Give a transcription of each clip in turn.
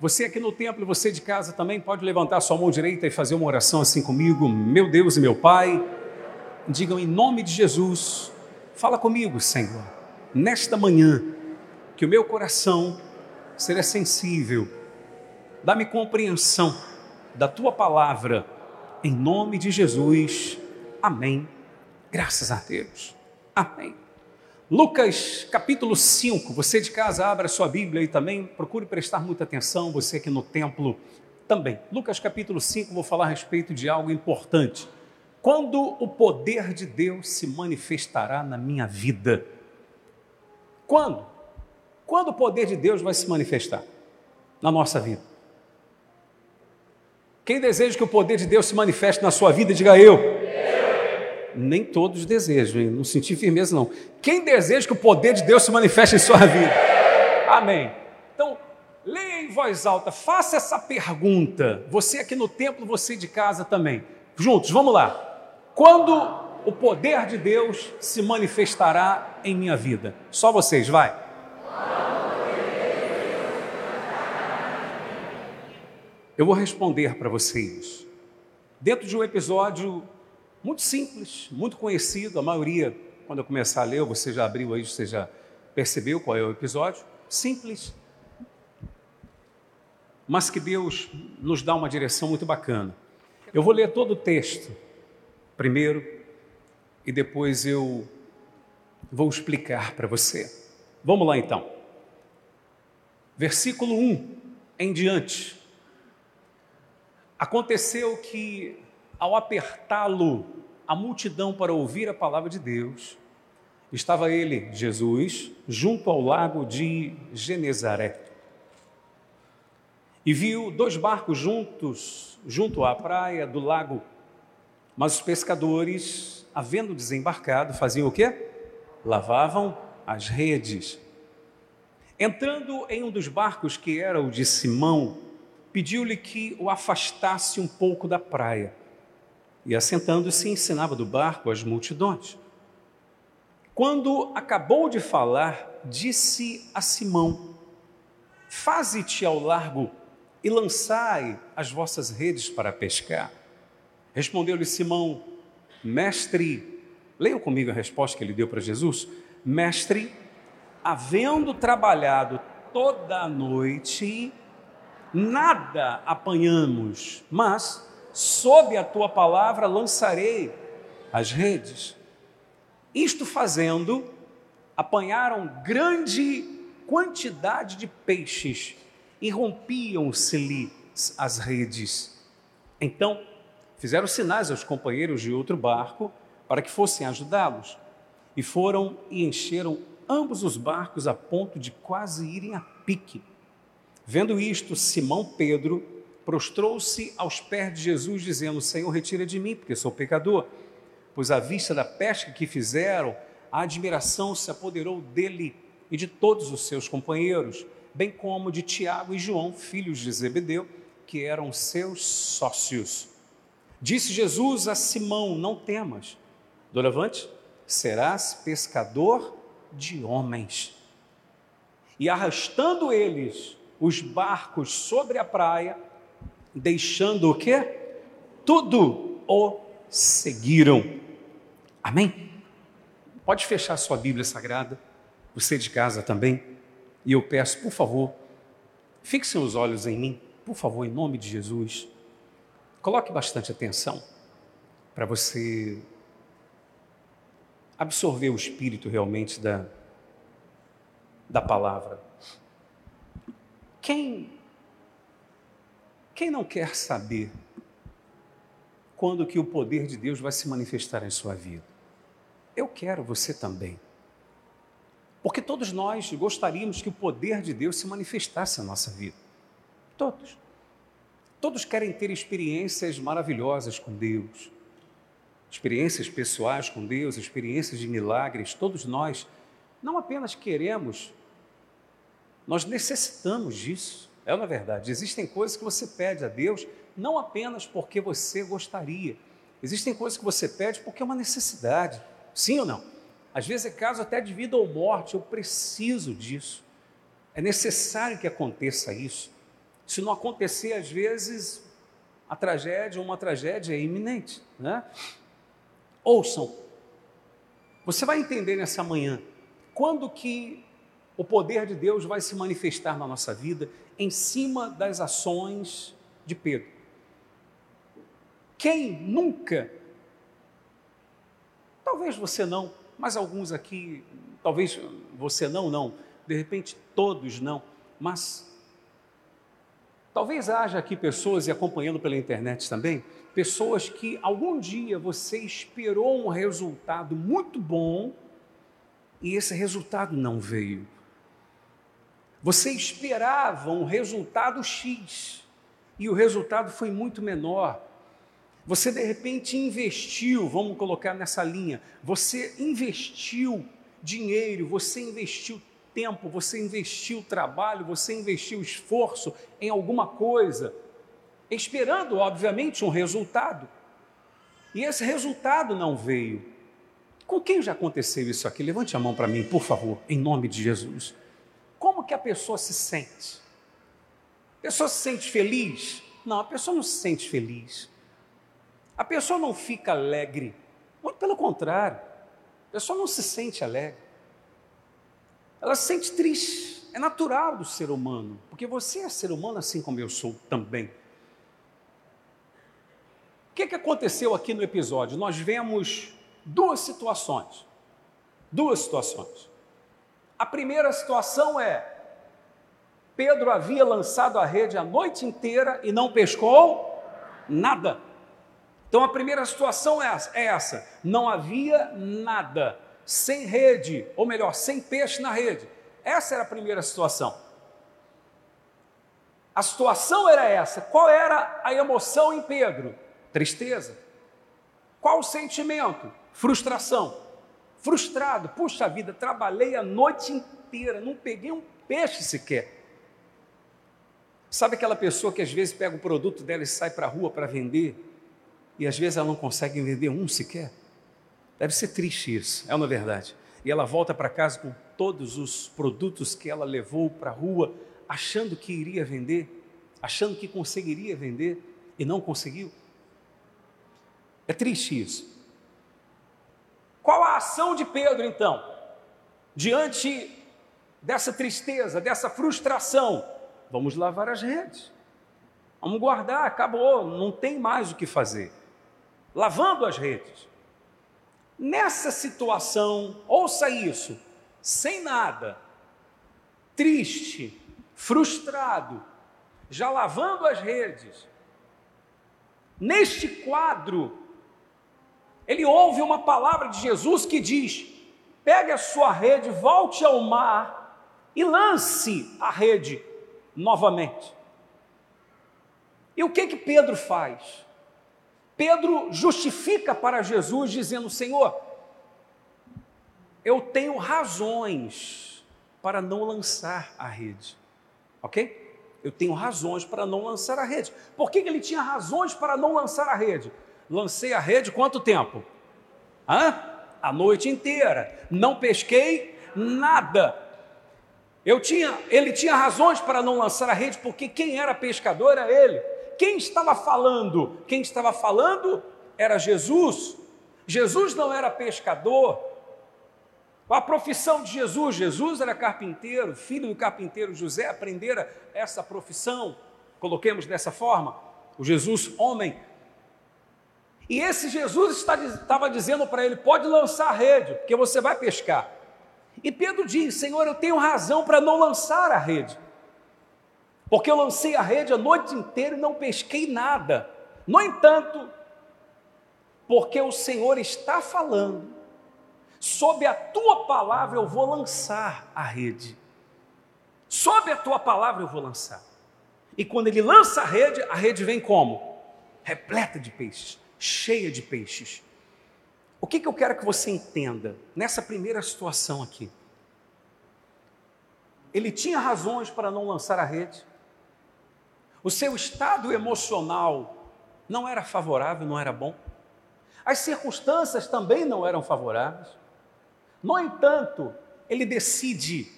Você aqui no templo você de casa também pode levantar sua mão direita e fazer uma oração assim comigo. Meu Deus e meu Pai, digam em nome de Jesus, fala comigo, Senhor, nesta manhã, que o meu coração seja sensível, dá-me compreensão da tua palavra, em nome de Jesus. Amém. Graças a Deus. Amém. Lucas capítulo 5, você de casa abra sua Bíblia e também procure prestar muita atenção, você aqui no templo também. Lucas capítulo 5, vou falar a respeito de algo importante. Quando o poder de Deus se manifestará na minha vida? Quando? Quando o poder de Deus vai se manifestar na nossa vida? Quem deseja que o poder de Deus se manifeste na sua vida, diga eu nem todos desejam, não senti firmeza não. Quem deseja que o poder de Deus se manifeste em sua vida? Amém. Então, leia em voz alta, faça essa pergunta. Você aqui no templo, você de casa também. Juntos, vamos lá. Quando o poder de Deus se manifestará em minha vida? Só vocês, vai. Eu vou responder para vocês. Dentro de um episódio muito simples, muito conhecido, a maioria, quando eu começar a ler, você já abriu aí, você já percebeu qual é o episódio. Simples, mas que Deus nos dá uma direção muito bacana. Eu vou ler todo o texto primeiro e depois eu vou explicar para você. Vamos lá então. Versículo 1 em diante. Aconteceu que ao apertá-lo a multidão para ouvir a palavra de Deus, estava ele, Jesus, junto ao lago de Genezaré. E viu dois barcos juntos, junto à praia do lago. Mas os pescadores, havendo desembarcado, faziam o quê? Lavavam as redes. Entrando em um dos barcos, que era o de Simão, pediu-lhe que o afastasse um pouco da praia e assentando-se ensinava do barco às multidões. Quando acabou de falar, disse a Simão: Faze-te ao largo e lançai as vossas redes para pescar. Respondeu-lhe Simão: Mestre, leiam comigo a resposta que ele deu para Jesus: Mestre, havendo trabalhado toda a noite, nada apanhamos, mas sob a tua palavra lançarei as redes. Isto fazendo, apanharam grande quantidade de peixes e rompiam-se-lhe as redes. Então, fizeram sinais aos companheiros de outro barco para que fossem ajudá-los. E foram e encheram ambos os barcos a ponto de quase irem a pique. Vendo isto, Simão Pedro prostrou-se aos pés de Jesus, dizendo: Senhor, retira de mim, porque sou pecador. Pois à vista da pesca que fizeram, a admiração se apoderou dele e de todos os seus companheiros, bem como de Tiago e João, filhos de Zebedeu, que eram seus sócios. Disse Jesus a Simão: Não temas, doravante, serás pescador de homens. E arrastando eles os barcos sobre a praia, deixando o quê? Tudo o seguiram. Amém? Pode fechar sua Bíblia Sagrada, você de casa também, e eu peço, por favor, fixem os olhos em mim, por favor, em nome de Jesus. Coloque bastante atenção para você absorver o espírito realmente da, da palavra. Quem quem não quer saber quando que o poder de Deus vai se manifestar em sua vida? Eu quero, você também. Porque todos nós gostaríamos que o poder de Deus se manifestasse na nossa vida. Todos. Todos querem ter experiências maravilhosas com Deus, experiências pessoais com Deus, experiências de milagres. Todos nós não apenas queremos, nós necessitamos disso. É na verdade. Existem coisas que você pede a Deus não apenas porque você gostaria. Existem coisas que você pede porque é uma necessidade. Sim ou não? Às vezes é caso até de vida ou morte. Eu preciso disso. É necessário que aconteça isso. Se não acontecer, às vezes, a tragédia, uma tragédia é iminente. Né? Ouçam, você vai entender nessa manhã quando que o poder de Deus vai se manifestar na nossa vida em cima das ações de Pedro. Quem nunca, talvez você não, mas alguns aqui, talvez você não, não, de repente todos não, mas talvez haja aqui pessoas, e acompanhando pela internet também, pessoas que algum dia você esperou um resultado muito bom e esse resultado não veio. Você esperava um resultado X e o resultado foi muito menor. Você de repente investiu, vamos colocar nessa linha, você investiu dinheiro, você investiu tempo, você investiu trabalho, você investiu esforço em alguma coisa, esperando, obviamente, um resultado. E esse resultado não veio. Com quem já aconteceu isso aqui? Levante a mão para mim, por favor, em nome de Jesus. Que a pessoa se sente? A pessoa se sente feliz? Não, a pessoa não se sente feliz. A pessoa não fica alegre. Muito pelo contrário. A pessoa não se sente alegre ela se sente triste. É natural do ser humano, porque você é ser humano assim como eu sou também. O que, que aconteceu aqui no episódio? Nós vemos duas situações. Duas situações. A primeira situação é: Pedro havia lançado a rede a noite inteira e não pescou nada. Então a primeira situação é essa: é não havia nada sem rede, ou melhor, sem peixe na rede. Essa era a primeira situação. A situação era essa. Qual era a emoção em Pedro? Tristeza. Qual o sentimento? Frustração. Frustrado. Puxa vida, trabalhei a noite inteira, não peguei um peixe sequer. Sabe aquela pessoa que às vezes pega o produto dela e sai para a rua para vender, e às vezes ela não consegue vender um sequer? Deve ser triste isso, é uma verdade. E ela volta para casa com todos os produtos que ela levou para a rua, achando que iria vender, achando que conseguiria vender e não conseguiu. É triste isso. Qual a ação de Pedro então? Diante dessa tristeza, dessa frustração, vamos lavar as redes. Vamos guardar, acabou, não tem mais o que fazer. Lavando as redes. Nessa situação, ouça isso, sem nada, triste, frustrado, já lavando as redes, neste quadro, ele ouve uma palavra de Jesus que diz: pegue a sua rede, volte ao mar e lance a rede novamente. E o que que Pedro faz? Pedro justifica para Jesus, dizendo: Senhor, eu tenho razões para não lançar a rede, ok? Eu tenho razões para não lançar a rede. Por que, que ele tinha razões para não lançar a rede? Lancei a rede quanto tempo? Hã? A noite inteira. Não pesquei nada. Tinha, ele tinha razões para não lançar a rede, porque quem era pescador era ele. Quem estava falando? Quem estava falando era Jesus. Jesus não era pescador. A profissão de Jesus? Jesus era carpinteiro, filho do carpinteiro José, aprendera essa profissão, coloquemos dessa forma, o Jesus homem. E esse Jesus estava dizendo para ele: pode lançar a rede, porque você vai pescar. E Pedro diz: Senhor, eu tenho razão para não lançar a rede porque eu lancei a rede a noite inteira e não pesquei nada. No entanto, porque o Senhor está falando, sob a tua palavra eu vou lançar a rede. Sob a tua palavra eu vou lançar. E quando ele lança a rede, a rede vem como? Repleta de peixes, cheia de peixes. O que, que eu quero que você entenda nessa primeira situação aqui? Ele tinha razões para não lançar a rede, o seu estado emocional não era favorável, não era bom. As circunstâncias também não eram favoráveis. No entanto, ele decide,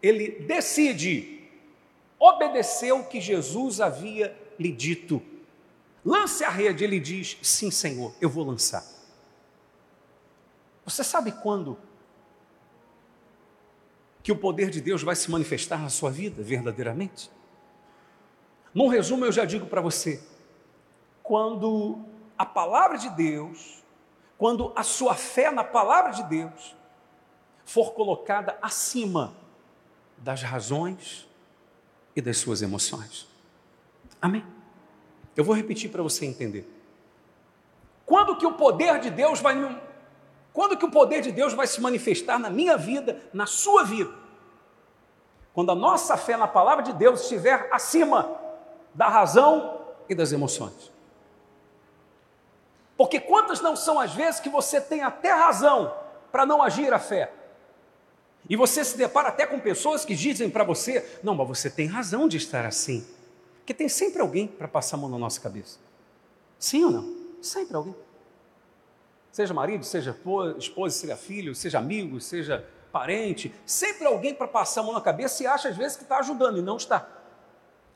ele decide obedeceu o que Jesus havia lhe dito. Lance a rede, ele diz: Sim, Senhor, eu vou lançar. Você sabe quando que o poder de Deus vai se manifestar na sua vida verdadeiramente? Num resumo, eu já digo para você: quando a palavra de Deus, quando a sua fé na palavra de Deus for colocada acima das razões e das suas emoções. Amém? Eu vou repetir para você entender. Quando que o poder de Deus vai quando que o poder de Deus vai se manifestar na minha vida, na sua vida? Quando a nossa fé na palavra de Deus estiver acima da razão e das emoções. Porque quantas não são as vezes que você tem até razão para não agir a fé? E você se depara até com pessoas que dizem para você: não, mas você tem razão de estar assim. Porque tem sempre alguém para passar a mão na nossa cabeça. Sim ou não? Sempre alguém. Seja marido, seja esposa, seja filho, seja amigo, seja parente, sempre alguém para passar a mão na cabeça e acha às vezes que está ajudando e não está.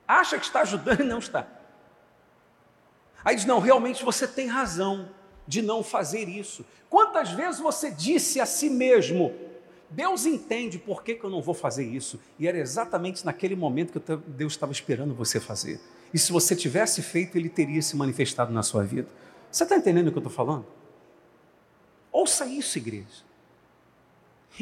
Acha que está ajudando e não está. Aí diz: não, realmente você tem razão de não fazer isso. Quantas vezes você disse a si mesmo: Deus entende por que, que eu não vou fazer isso. E era exatamente naquele momento que Deus estava esperando você fazer. E se você tivesse feito, ele teria se manifestado na sua vida. Você está entendendo o que eu estou falando? Ouça isso, igreja.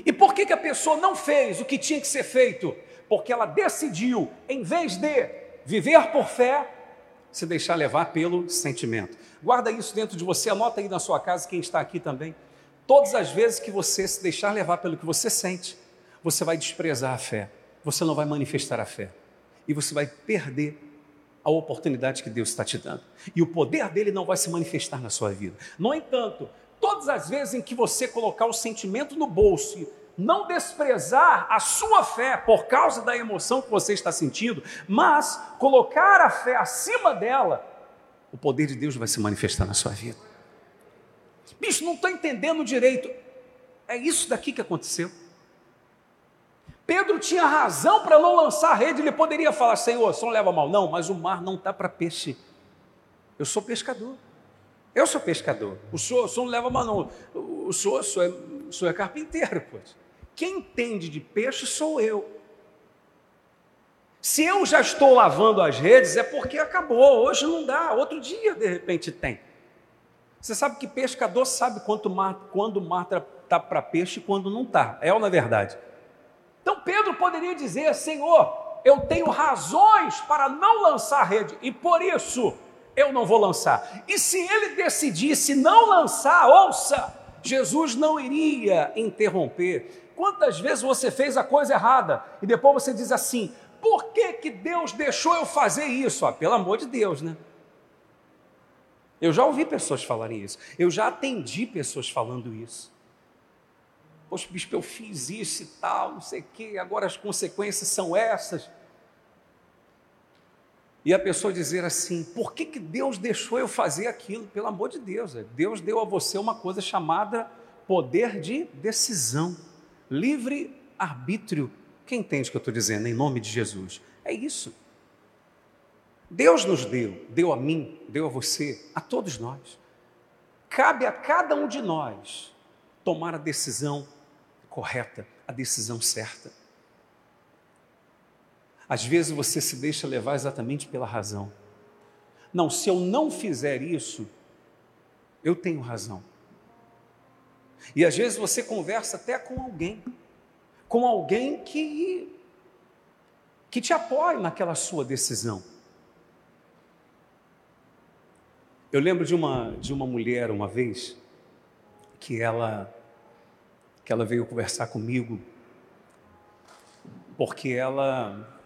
E por que, que a pessoa não fez o que tinha que ser feito? Porque ela decidiu, em vez de viver por fé, se deixar levar pelo sentimento. Guarda isso dentro de você, anota aí na sua casa, quem está aqui também. Todas as vezes que você se deixar levar pelo que você sente, você vai desprezar a fé, você não vai manifestar a fé e você vai perder a oportunidade que Deus está te dando. E o poder dele não vai se manifestar na sua vida. No entanto, todas as vezes em que você colocar o sentimento no bolso e não desprezar a sua fé por causa da emoção que você está sentindo, mas colocar a fé acima dela, o poder de Deus vai se manifestar na sua vida. Bicho, não estou entendendo direito. É isso daqui que aconteceu. Pedro tinha razão para não lançar a rede, ele poderia falar: Senhor, só não leva mal, não, mas o mar não está para peixe. Eu sou pescador. Eu sou pescador. O senhor, o senhor não leva mal, não. O senhor, o senhor, é, o senhor é carpinteiro, pois. Quem entende de peixe sou eu. Se eu já estou lavando as redes, é porque acabou. Hoje não dá, outro dia de repente tem. Você sabe que pescador sabe quanto mar, quando o mar está tá para peixe e quando não está. É ou não é verdade? Então Pedro poderia dizer: Senhor, eu tenho razões para não lançar a rede e por isso eu não vou lançar. E se ele decidisse não lançar, ouça, Jesus não iria interromper. Quantas vezes você fez a coisa errada e depois você diz assim: por que, que Deus deixou eu fazer isso? Ah, pelo amor de Deus, né? Eu já ouvi pessoas falarem isso. Eu já atendi pessoas falando isso. Poxa, bispo, eu fiz isso e tal, não sei o quê, agora as consequências são essas. E a pessoa dizer assim: por que, que Deus deixou eu fazer aquilo? Pelo amor de Deus, é, Deus deu a você uma coisa chamada poder de decisão, livre arbítrio. Quem entende o que eu estou dizendo em nome de Jesus? É isso. Deus nos deu, deu a mim, deu a você, a todos nós. Cabe a cada um de nós tomar a decisão correta, a decisão certa. Às vezes você se deixa levar exatamente pela razão. Não, se eu não fizer isso, eu tenho razão. E às vezes você conversa até com alguém, com alguém que que te apoie naquela sua decisão. Eu lembro de uma, de uma mulher uma vez que ela, que ela veio conversar comigo porque ela,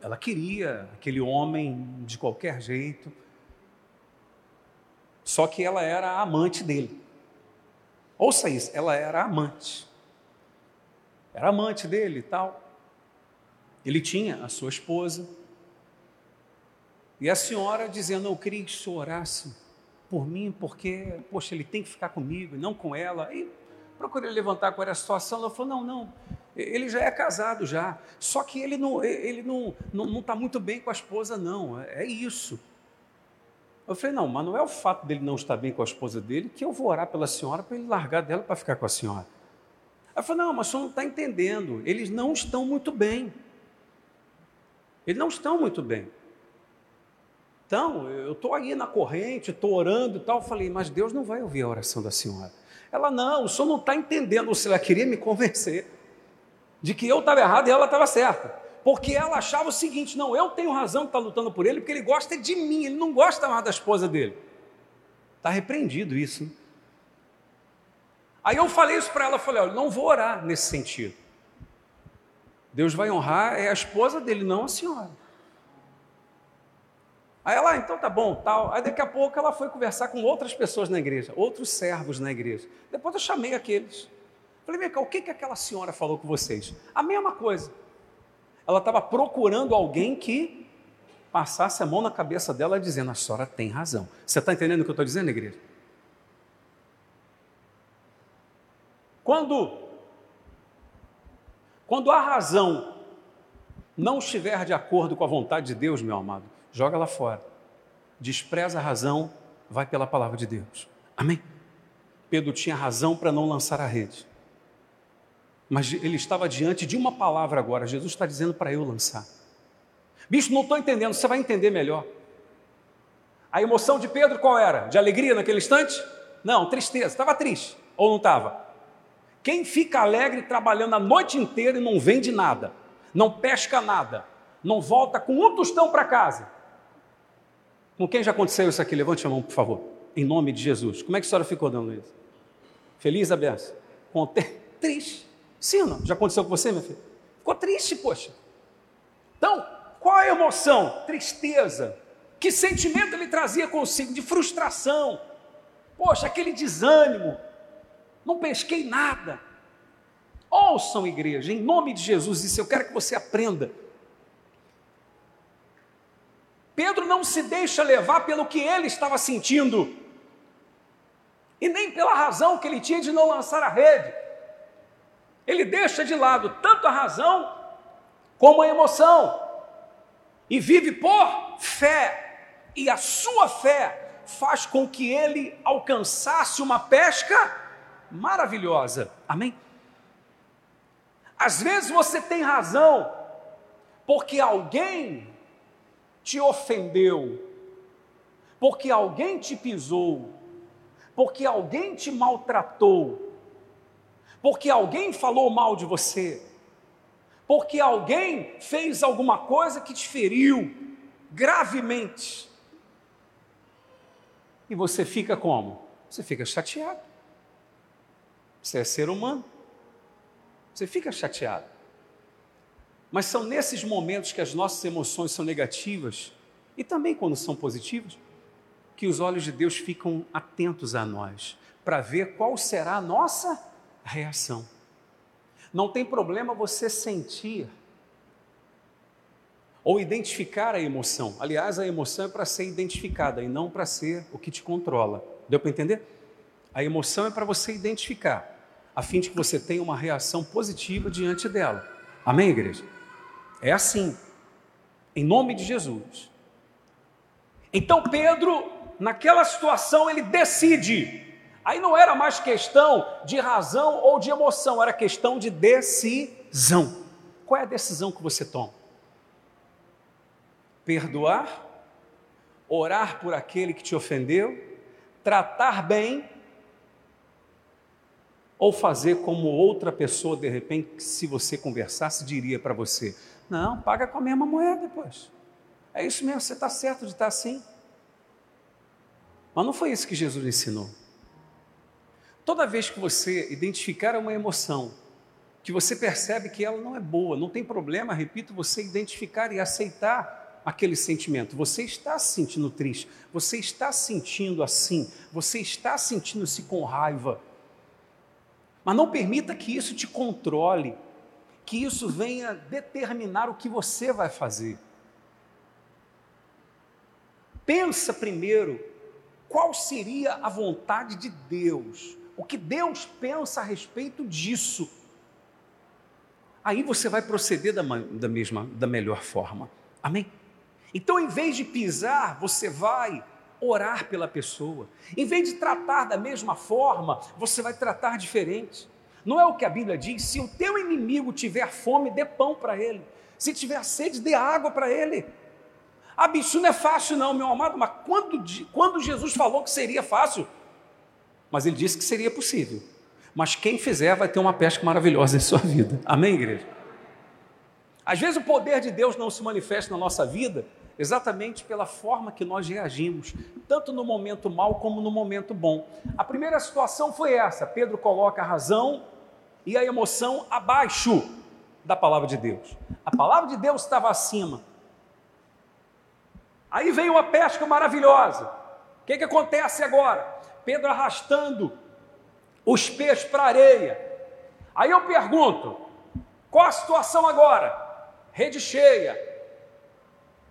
ela queria aquele homem de qualquer jeito, só que ela era a amante dele. Ouça isso, ela era amante. Era amante dele e tal. Ele tinha a sua esposa, e a senhora dizendo, eu queria que o senhor orasse por mim, porque, poxa, ele tem que ficar comigo e não com ela. Aí procurei levantar qual era a situação. Ela falou, não, não, Ele já é casado já. Só que ele não está ele não, não, não tá muito bem com a esposa, não. É, é isso. Eu falei, não, mas não é o fato dele não estar bem com a esposa dele que eu vou orar pela senhora para ele largar dela para ficar com a senhora. Ela falou, não, mas o senhor não está entendendo. Eles não estão muito bem. Eles não estão muito bem. Então, eu estou aí na corrente, estou orando e tal. Eu falei, mas Deus não vai ouvir a oração da senhora. Ela, não, o senhor não está entendendo. Ou seja, ela queria me convencer de que eu estava errado e ela estava certa. Porque ela achava o seguinte: não, eu tenho razão de estar lutando por ele, porque ele gosta de mim, ele não gosta mais da esposa dele. Está repreendido isso. Hein? Aí eu falei isso para ela, falei, olha, não vou orar nesse sentido. Deus vai honrar é a esposa dele, não a senhora. Aí ela, ah, então tá bom, tal. Aí daqui a pouco ela foi conversar com outras pessoas na igreja, outros servos na igreja. Depois eu chamei aqueles. Falei, vem cá, o que, que aquela senhora falou com vocês? A mesma coisa. Ela estava procurando alguém que passasse a mão na cabeça dela dizendo, a senhora tem razão. Você está entendendo o que eu estou dizendo, igreja? Quando, quando a razão não estiver de acordo com a vontade de Deus, meu amado, joga lá fora. Despreza a razão, vai pela palavra de Deus. Amém? Pedro tinha razão para não lançar a rede. Mas ele estava diante de uma palavra agora. Jesus está dizendo para eu lançar. Bicho, não estou entendendo, você vai entender melhor. A emoção de Pedro qual era? De alegria naquele instante? Não, tristeza. Estava triste ou não estava? Quem fica alegre trabalhando a noite inteira e não vende nada, não pesca nada, não volta com um tostão para casa? Com quem já aconteceu isso aqui? Levante a mão, por favor. Em nome de Jesus. Como é que a senhora ficou, dona Luiz? Feliz a benção? Contente? Triste. Sim ou não? Já aconteceu com você, minha filha? Ficou triste, poxa. Então, qual a emoção? Tristeza. Que sentimento ele trazia consigo? De frustração. Poxa, aquele desânimo. Não pesquei nada. Ouçam, igreja, em nome de Jesus, isso eu quero que você aprenda. Pedro não se deixa levar pelo que ele estava sentindo, e nem pela razão que ele tinha de não lançar a rede. Ele deixa de lado tanto a razão como a emoção e vive por fé. E a sua fé faz com que ele alcançasse uma pesca maravilhosa. Amém? Às vezes você tem razão, porque alguém te ofendeu, porque alguém te pisou, porque alguém te maltratou, porque alguém falou mal de você, porque alguém fez alguma coisa que te feriu gravemente. E você fica como? Você fica chateado. Você é ser humano. Você fica chateado. Mas são nesses momentos que as nossas emoções são negativas e também quando são positivas, que os olhos de Deus ficam atentos a nós, para ver qual será a nossa reação. Não tem problema você sentir ou identificar a emoção. Aliás, a emoção é para ser identificada e não para ser o que te controla. Deu para entender? A emoção é para você identificar, a fim de que você tenha uma reação positiva diante dela. Amém, igreja? É assim, em nome de Jesus. Então Pedro, naquela situação, ele decide Aí não era mais questão de razão ou de emoção, era questão de decisão. Qual é a decisão que você toma? Perdoar, orar por aquele que te ofendeu, tratar bem ou fazer como outra pessoa, de repente, se você conversasse, diria para você: Não, paga com a mesma moeda depois. É isso mesmo, você está certo de estar assim. Mas não foi isso que Jesus ensinou. Toda vez que você identificar uma emoção, que você percebe que ela não é boa, não tem problema, repito, você identificar e aceitar aquele sentimento. Você está se sentindo triste, você está se sentindo assim, você está sentindo-se com raiva. Mas não permita que isso te controle, que isso venha determinar o que você vai fazer. Pensa primeiro qual seria a vontade de Deus o que Deus pensa a respeito disso. aí você vai proceder da, da mesma, da melhor forma. Amém? Então, em vez de pisar, você vai orar pela pessoa. Em vez de tratar da mesma forma, você vai tratar diferente. Não é o que a Bíblia diz? Se o teu inimigo tiver fome, dê pão para ele. Se tiver sede, dê água para ele. Ah, isso não é fácil, não, meu amado, mas quando, quando Jesus falou que seria fácil? Mas ele disse que seria possível. Mas quem fizer vai ter uma pesca maravilhosa em sua vida. Amém, igreja? Às vezes o poder de Deus não se manifesta na nossa vida exatamente pela forma que nós reagimos, tanto no momento mal como no momento bom. A primeira situação foi essa: Pedro coloca a razão e a emoção abaixo da palavra de Deus. A palavra de Deus estava acima. Aí vem uma pesca maravilhosa. O que, que acontece agora? Pedro arrastando os peixes para a areia. Aí eu pergunto: qual a situação agora? Rede cheia.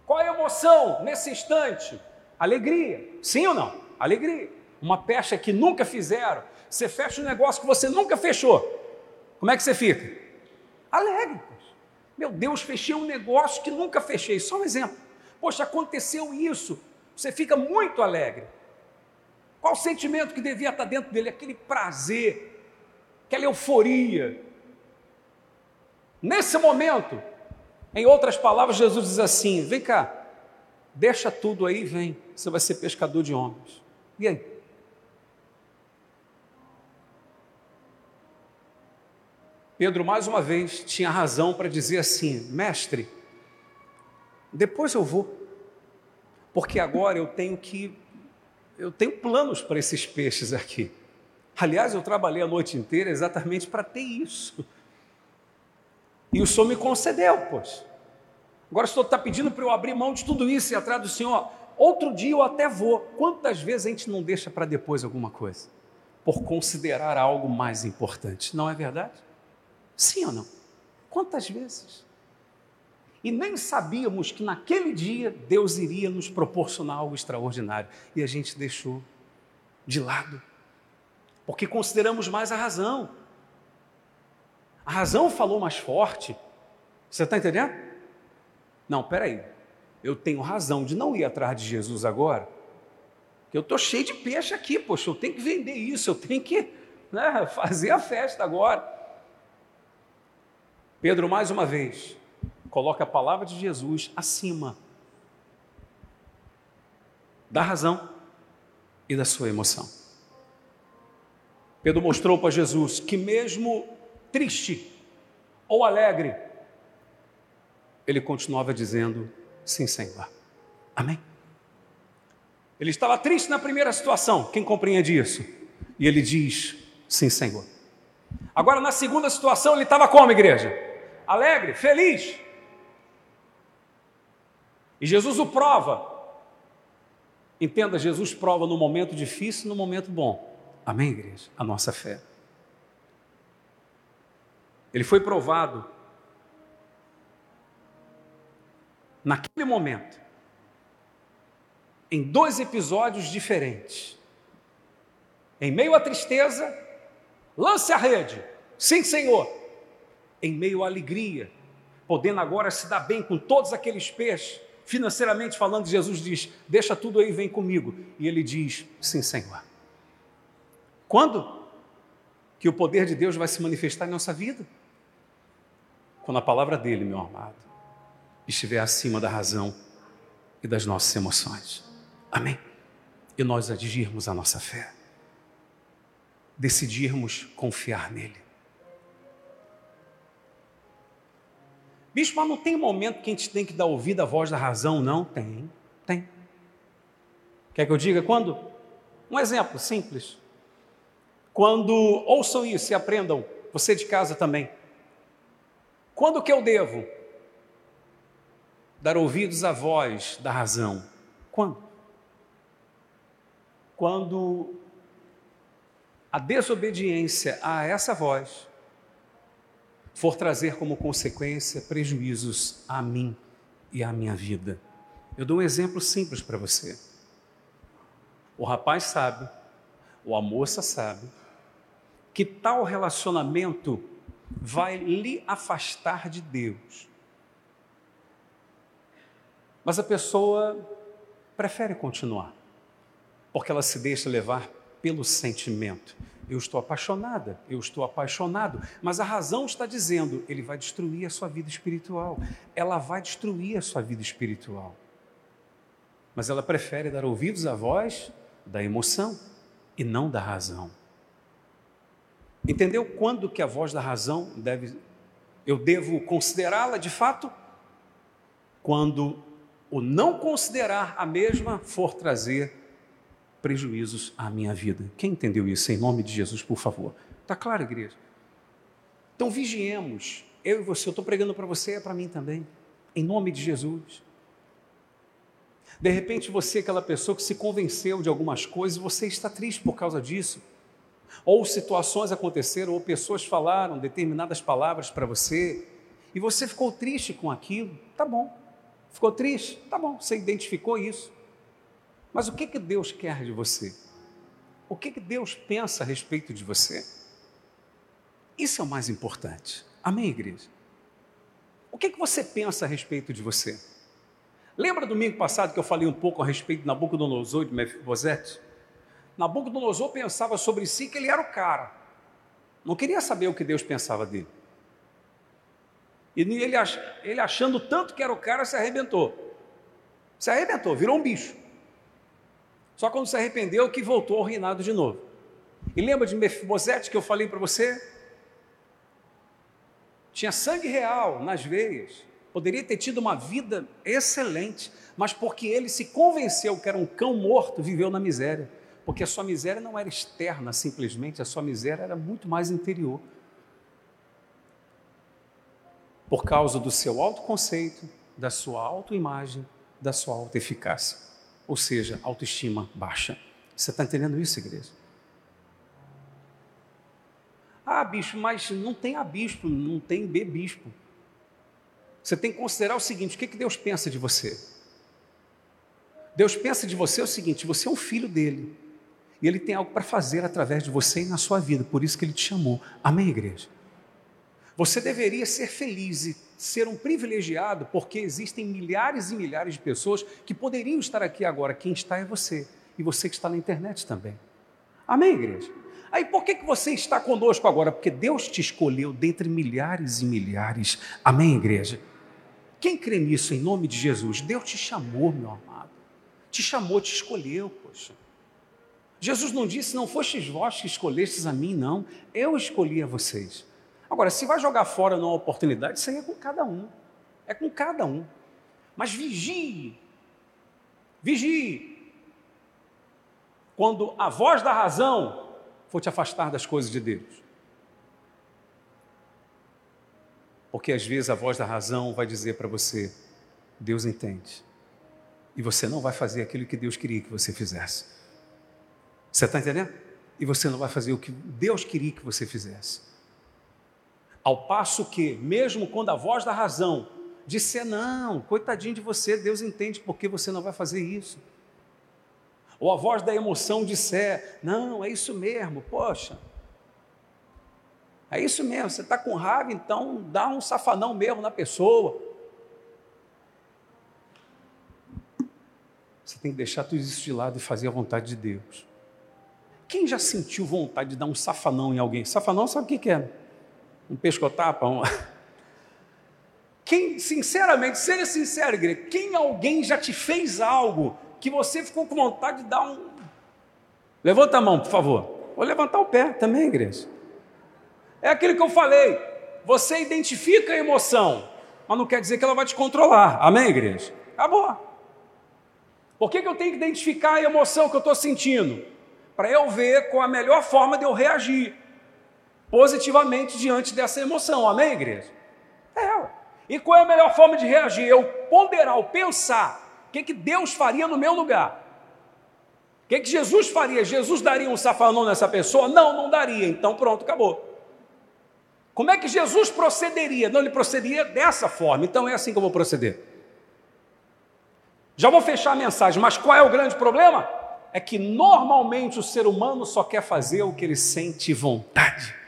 Qual a emoção nesse instante? Alegria. Sim ou não? Alegria. Uma pesca que nunca fizeram. Você fecha um negócio que você nunca fechou. Como é que você fica? Alegre. Meu Deus, fechei um negócio que nunca fechei. Só um exemplo. Poxa, aconteceu isso. Você fica muito alegre. Qual o sentimento que devia estar dentro dele? Aquele prazer, aquela euforia. Nesse momento, em outras palavras, Jesus diz assim: vem cá, deixa tudo aí, vem, você vai ser pescador de homens. E aí? Pedro, mais uma vez, tinha razão para dizer assim: mestre, depois eu vou, porque agora eu tenho que, eu tenho planos para esses peixes aqui. Aliás, eu trabalhei a noite inteira exatamente para ter isso. E o Senhor me concedeu, pois. Agora o Senhor está pedindo para eu abrir mão de tudo isso e atrás do Senhor. Outro dia eu até vou. Quantas vezes a gente não deixa para depois alguma coisa? Por considerar algo mais importante. Não é verdade? Sim ou não? Quantas vezes? E nem sabíamos que naquele dia Deus iria nos proporcionar algo extraordinário. E a gente deixou de lado, porque consideramos mais a razão. A razão falou mais forte. Você está entendendo? Não, peraí. Eu tenho razão de não ir atrás de Jesus agora, eu estou cheio de peixe aqui, poxa, eu tenho que vender isso, eu tenho que né, fazer a festa agora. Pedro, mais uma vez, coloca a palavra de Jesus acima da razão e da sua emoção. Pedro mostrou para Jesus que, mesmo triste ou alegre, ele continuava dizendo: Sim, Senhor. Amém? Ele estava triste na primeira situação, quem compreende isso? E ele diz: Sim, Senhor. Agora, na segunda situação, ele estava como, igreja? alegre, feliz. E Jesus o prova. Entenda, Jesus prova no momento difícil e no momento bom. Amém, igreja? A nossa fé. Ele foi provado naquele momento, em dois episódios diferentes. Em meio à tristeza, lance a rede. Sim, Senhor em meio à alegria, podendo agora se dar bem com todos aqueles peixes, financeiramente falando, Jesus diz: Deixa tudo aí, vem comigo. E ele diz: Sim, Senhor. Quando que o poder de Deus vai se manifestar em nossa vida? Quando a palavra dele, meu amado, estiver acima da razão e das nossas emoções. Amém? E nós adigirmos a nossa fé, decidirmos confiar nele. Bicho, mas não tem momento que a gente tem que dar ouvido à voz da razão, não? Tem, tem. Quer que eu diga quando? Um exemplo simples. Quando, ouçam isso e aprendam, você de casa também. Quando que eu devo dar ouvidos à voz da razão? Quando? Quando a desobediência a essa voz for trazer como consequência prejuízos a mim e à minha vida. Eu dou um exemplo simples para você. O rapaz sabe, ou a moça sabe, que tal relacionamento vai lhe afastar de Deus. Mas a pessoa prefere continuar, porque ela se deixa levar pelo sentimento. Eu estou apaixonada, eu estou apaixonado, mas a razão está dizendo, ele vai destruir a sua vida espiritual. Ela vai destruir a sua vida espiritual. Mas ela prefere dar ouvidos à voz da emoção e não da razão. Entendeu quando que a voz da razão deve eu devo considerá-la de fato? Quando o não considerar a mesma for trazer prejuízos à minha vida. Quem entendeu isso? Em nome de Jesus, por favor. Está claro, igreja? Então vigiemos. Eu e você, eu estou pregando para você e é para mim também. Em nome de Jesus. De repente você é aquela pessoa que se convenceu de algumas coisas, você está triste por causa disso. Ou situações aconteceram, ou pessoas falaram determinadas palavras para você, e você ficou triste com aquilo, tá bom. Ficou triste? Tá bom, você identificou isso. Mas o que, que Deus quer de você? O que, que Deus pensa a respeito de você? Isso é o mais importante. Amém, igreja? O que, que você pensa a respeito de você? Lembra domingo passado que eu falei um pouco a respeito de Nabucodonosor e de Mefibosete? Nabucodonosor pensava sobre si que ele era o cara. Não queria saber o que Deus pensava dele. E ele, ele achando tanto que era o cara, se arrebentou. Se arrebentou, virou um bicho. Só quando se arrependeu que voltou ao reinado de novo. E lembra de Mefibosete que eu falei para você? Tinha sangue real nas veias. Poderia ter tido uma vida excelente, mas porque ele se convenceu que era um cão morto, viveu na miséria. Porque a sua miséria não era externa simplesmente, a sua miséria era muito mais interior por causa do seu autoconceito, da sua autoimagem, da sua autoeficácia. Ou seja, autoestima baixa. Você está entendendo isso, igreja? Ah, bispo, mas não tem A bispo, não tem B bispo. Você tem que considerar o seguinte: o que, que Deus pensa de você? Deus pensa de você o seguinte: você é um filho dele. E ele tem algo para fazer através de você e na sua vida, por isso que ele te chamou. Amém, igreja? Você deveria ser feliz e ser um privilegiado, porque existem milhares e milhares de pessoas que poderiam estar aqui agora. Quem está é você, e você que está na internet também. Amém, igreja? Aí por que, que você está conosco agora? Porque Deus te escolheu dentre milhares e milhares. Amém, igreja? Quem crê nisso em nome de Jesus? Deus te chamou, meu amado. Te chamou, te escolheu, poxa. Jesus não disse, não fostes vós que escolhestes a mim, não. Eu escolhi a vocês. Agora, se vai jogar fora numa oportunidade, isso aí é com cada um. É com cada um. Mas vigie. Vigie. Quando a voz da razão for te afastar das coisas de Deus. Porque às vezes a voz da razão vai dizer para você: Deus entende. E você não vai fazer aquilo que Deus queria que você fizesse. Você está entendendo? E você não vai fazer o que Deus queria que você fizesse. Ao passo que, mesmo quando a voz da razão disser, não, coitadinho de você, Deus entende porque você não vai fazer isso. Ou a voz da emoção disser, não, é isso mesmo, poxa, é isso mesmo, você está com raiva, então dá um safanão mesmo na pessoa. Você tem que deixar tudo isso de lado e fazer a vontade de Deus. Quem já sentiu vontade de dar um safanão em alguém? Safanão sabe o que é? Um pescotapa, um... Quem, sinceramente, seja sincero, igreja, quem alguém já te fez algo que você ficou com vontade de dar um. Levanta a mão, por favor. Vou levantar o pé também, igreja. É aquilo que eu falei. Você identifica a emoção, mas não quer dizer que ela vai te controlar. Amém, igreja? Acabou. Por que, que eu tenho que identificar a emoção que eu estou sentindo? Para eu ver qual a melhor forma de eu reagir positivamente diante dessa emoção. Amém, igreja? É. E qual é a melhor forma de reagir? Eu ponderar, eu pensar o que, que Deus faria no meu lugar. O que, que Jesus faria? Jesus daria um safanão nessa pessoa? Não, não daria. Então pronto, acabou. Como é que Jesus procederia? Não, ele procederia dessa forma. Então é assim que eu vou proceder. Já vou fechar a mensagem, mas qual é o grande problema? É que normalmente o ser humano só quer fazer o que ele sente vontade.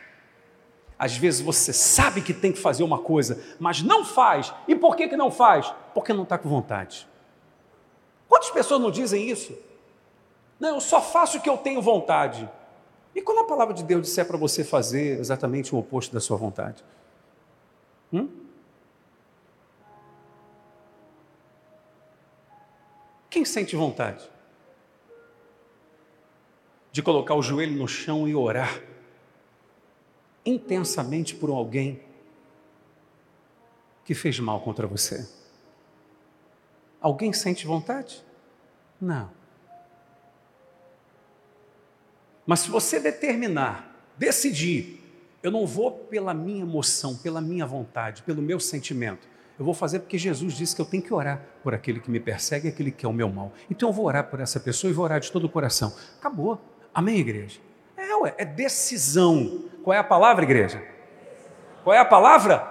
Às vezes você sabe que tem que fazer uma coisa, mas não faz. E por que, que não faz? Porque não está com vontade. Quantas pessoas não dizem isso? Não, eu só faço o que eu tenho vontade. E quando a palavra de Deus disser para você fazer exatamente o oposto da sua vontade? Hum? Quem sente vontade de colocar o joelho no chão e orar intensamente por alguém que fez mal contra você? Alguém sente vontade? Não. Mas se você determinar, decidir, eu não vou pela minha emoção, pela minha vontade, pelo meu sentimento. Eu vou fazer porque Jesus disse que eu tenho que orar por aquele que me persegue, aquele que é o meu mal. Então eu vou orar por essa pessoa e vou orar de todo o coração. Acabou. Amém, igreja? É, ué, é decisão. Qual é a palavra, igreja? Qual é a palavra?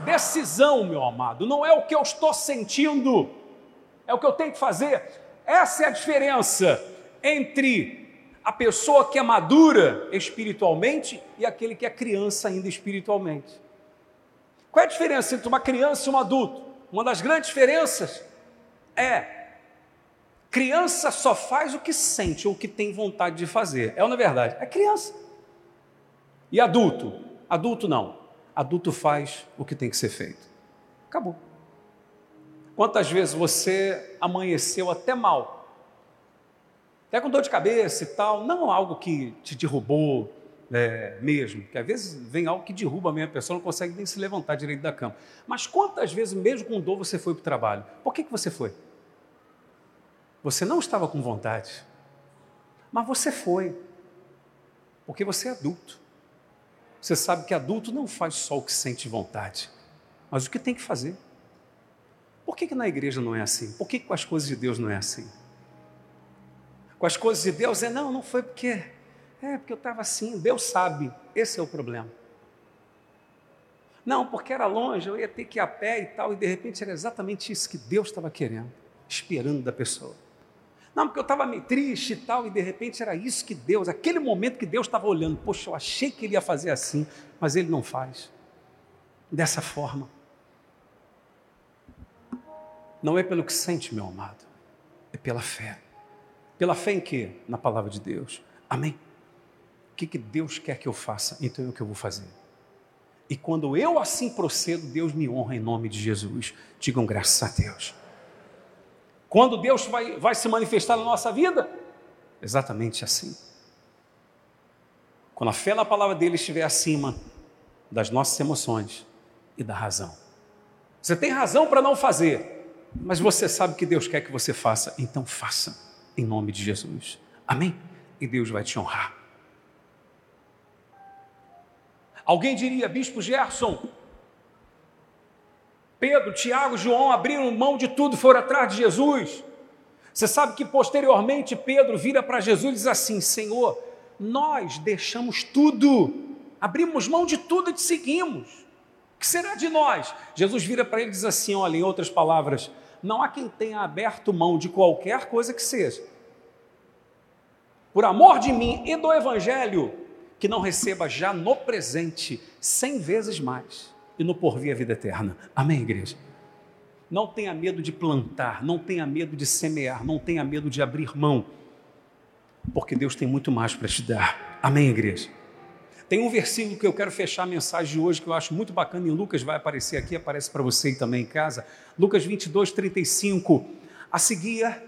Decisão, meu amado. Não é o que eu estou sentindo, é o que eu tenho que fazer. Essa é a diferença entre a pessoa que é madura espiritualmente e aquele que é criança ainda espiritualmente. Qual é a diferença entre uma criança e um adulto? Uma das grandes diferenças é criança só faz o que sente ou o que tem vontade de fazer. É ou não é verdade? É criança. E adulto? Adulto não. Adulto faz o que tem que ser feito. Acabou. Quantas vezes você amanheceu até mal até com dor de cabeça e tal, não algo que te derrubou é, mesmo, que às vezes vem algo que derruba a minha pessoa, não consegue nem se levantar direito da cama. Mas quantas vezes, mesmo com dor, você foi para o trabalho? Por que, que você foi? Você não estava com vontade, mas você foi, porque você é adulto. Você sabe que adulto não faz só o que sente vontade, mas o que tem que fazer. Por que, que na igreja não é assim? Por que, que com as coisas de Deus não é assim? com as coisas de Deus é não, não foi porque é porque eu estava assim, Deus sabe, esse é o problema. Não, porque era longe, eu ia ter que ir a pé e tal, e de repente era exatamente isso que Deus estava querendo, esperando da pessoa. Não, porque eu estava meio triste e tal, e de repente era isso que Deus, aquele momento que Deus estava olhando, poxa, eu achei que ele ia fazer assim, mas ele não faz. Dessa forma. Não é pelo que sente, meu amado, é pela fé. Pela fé em quê? Na palavra de Deus. Amém? O que, que Deus quer que eu faça? Então é o que eu vou fazer. E quando eu assim procedo, Deus me honra em nome de Jesus. Digam graças a Deus. Quando Deus vai, vai se manifestar na nossa vida? Exatamente assim. Quando a fé na palavra dele estiver acima das nossas emoções e da razão. Você tem razão para não fazer, mas você sabe que Deus quer que você faça, então faça em nome de Jesus. Amém? E Deus vai te honrar. Alguém diria, Bispo Gerson, Pedro, Tiago, João abriram mão de tudo, foram atrás de Jesus. Você sabe que posteriormente Pedro vira para Jesus e diz assim: Senhor, nós deixamos tudo, abrimos mão de tudo e te seguimos. O que será de nós? Jesus vira para ele e diz assim: olha, em outras palavras, não há quem tenha aberto mão de qualquer coisa que seja, por amor de mim e do Evangelho, que não receba já no presente cem vezes mais e no porvir a vida eterna. Amém, igreja? Não tenha medo de plantar, não tenha medo de semear, não tenha medo de abrir mão, porque Deus tem muito mais para te dar. Amém, igreja? Tem um versículo que eu quero fechar a mensagem de hoje que eu acho muito bacana, em Lucas vai aparecer aqui, aparece para você também em casa. Lucas 22, 35. A seguir,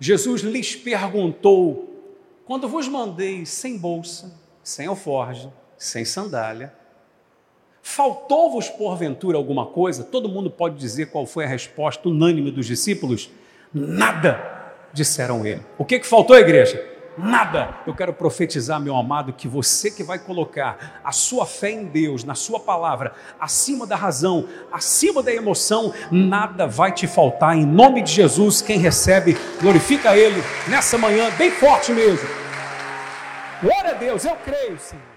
Jesus lhes perguntou: Quando vos mandei sem bolsa, sem alforge, sem sandália, faltou-vos porventura alguma coisa? Todo mundo pode dizer qual foi a resposta unânime dos discípulos? Nada, disseram ele. O que, que faltou, igreja? nada. Eu quero profetizar, meu amado, que você que vai colocar a sua fé em Deus, na sua palavra, acima da razão, acima da emoção, nada vai te faltar. Em nome de Jesus, quem recebe, glorifica Ele nessa manhã, bem forte mesmo. Glória a Deus, eu creio, Senhor.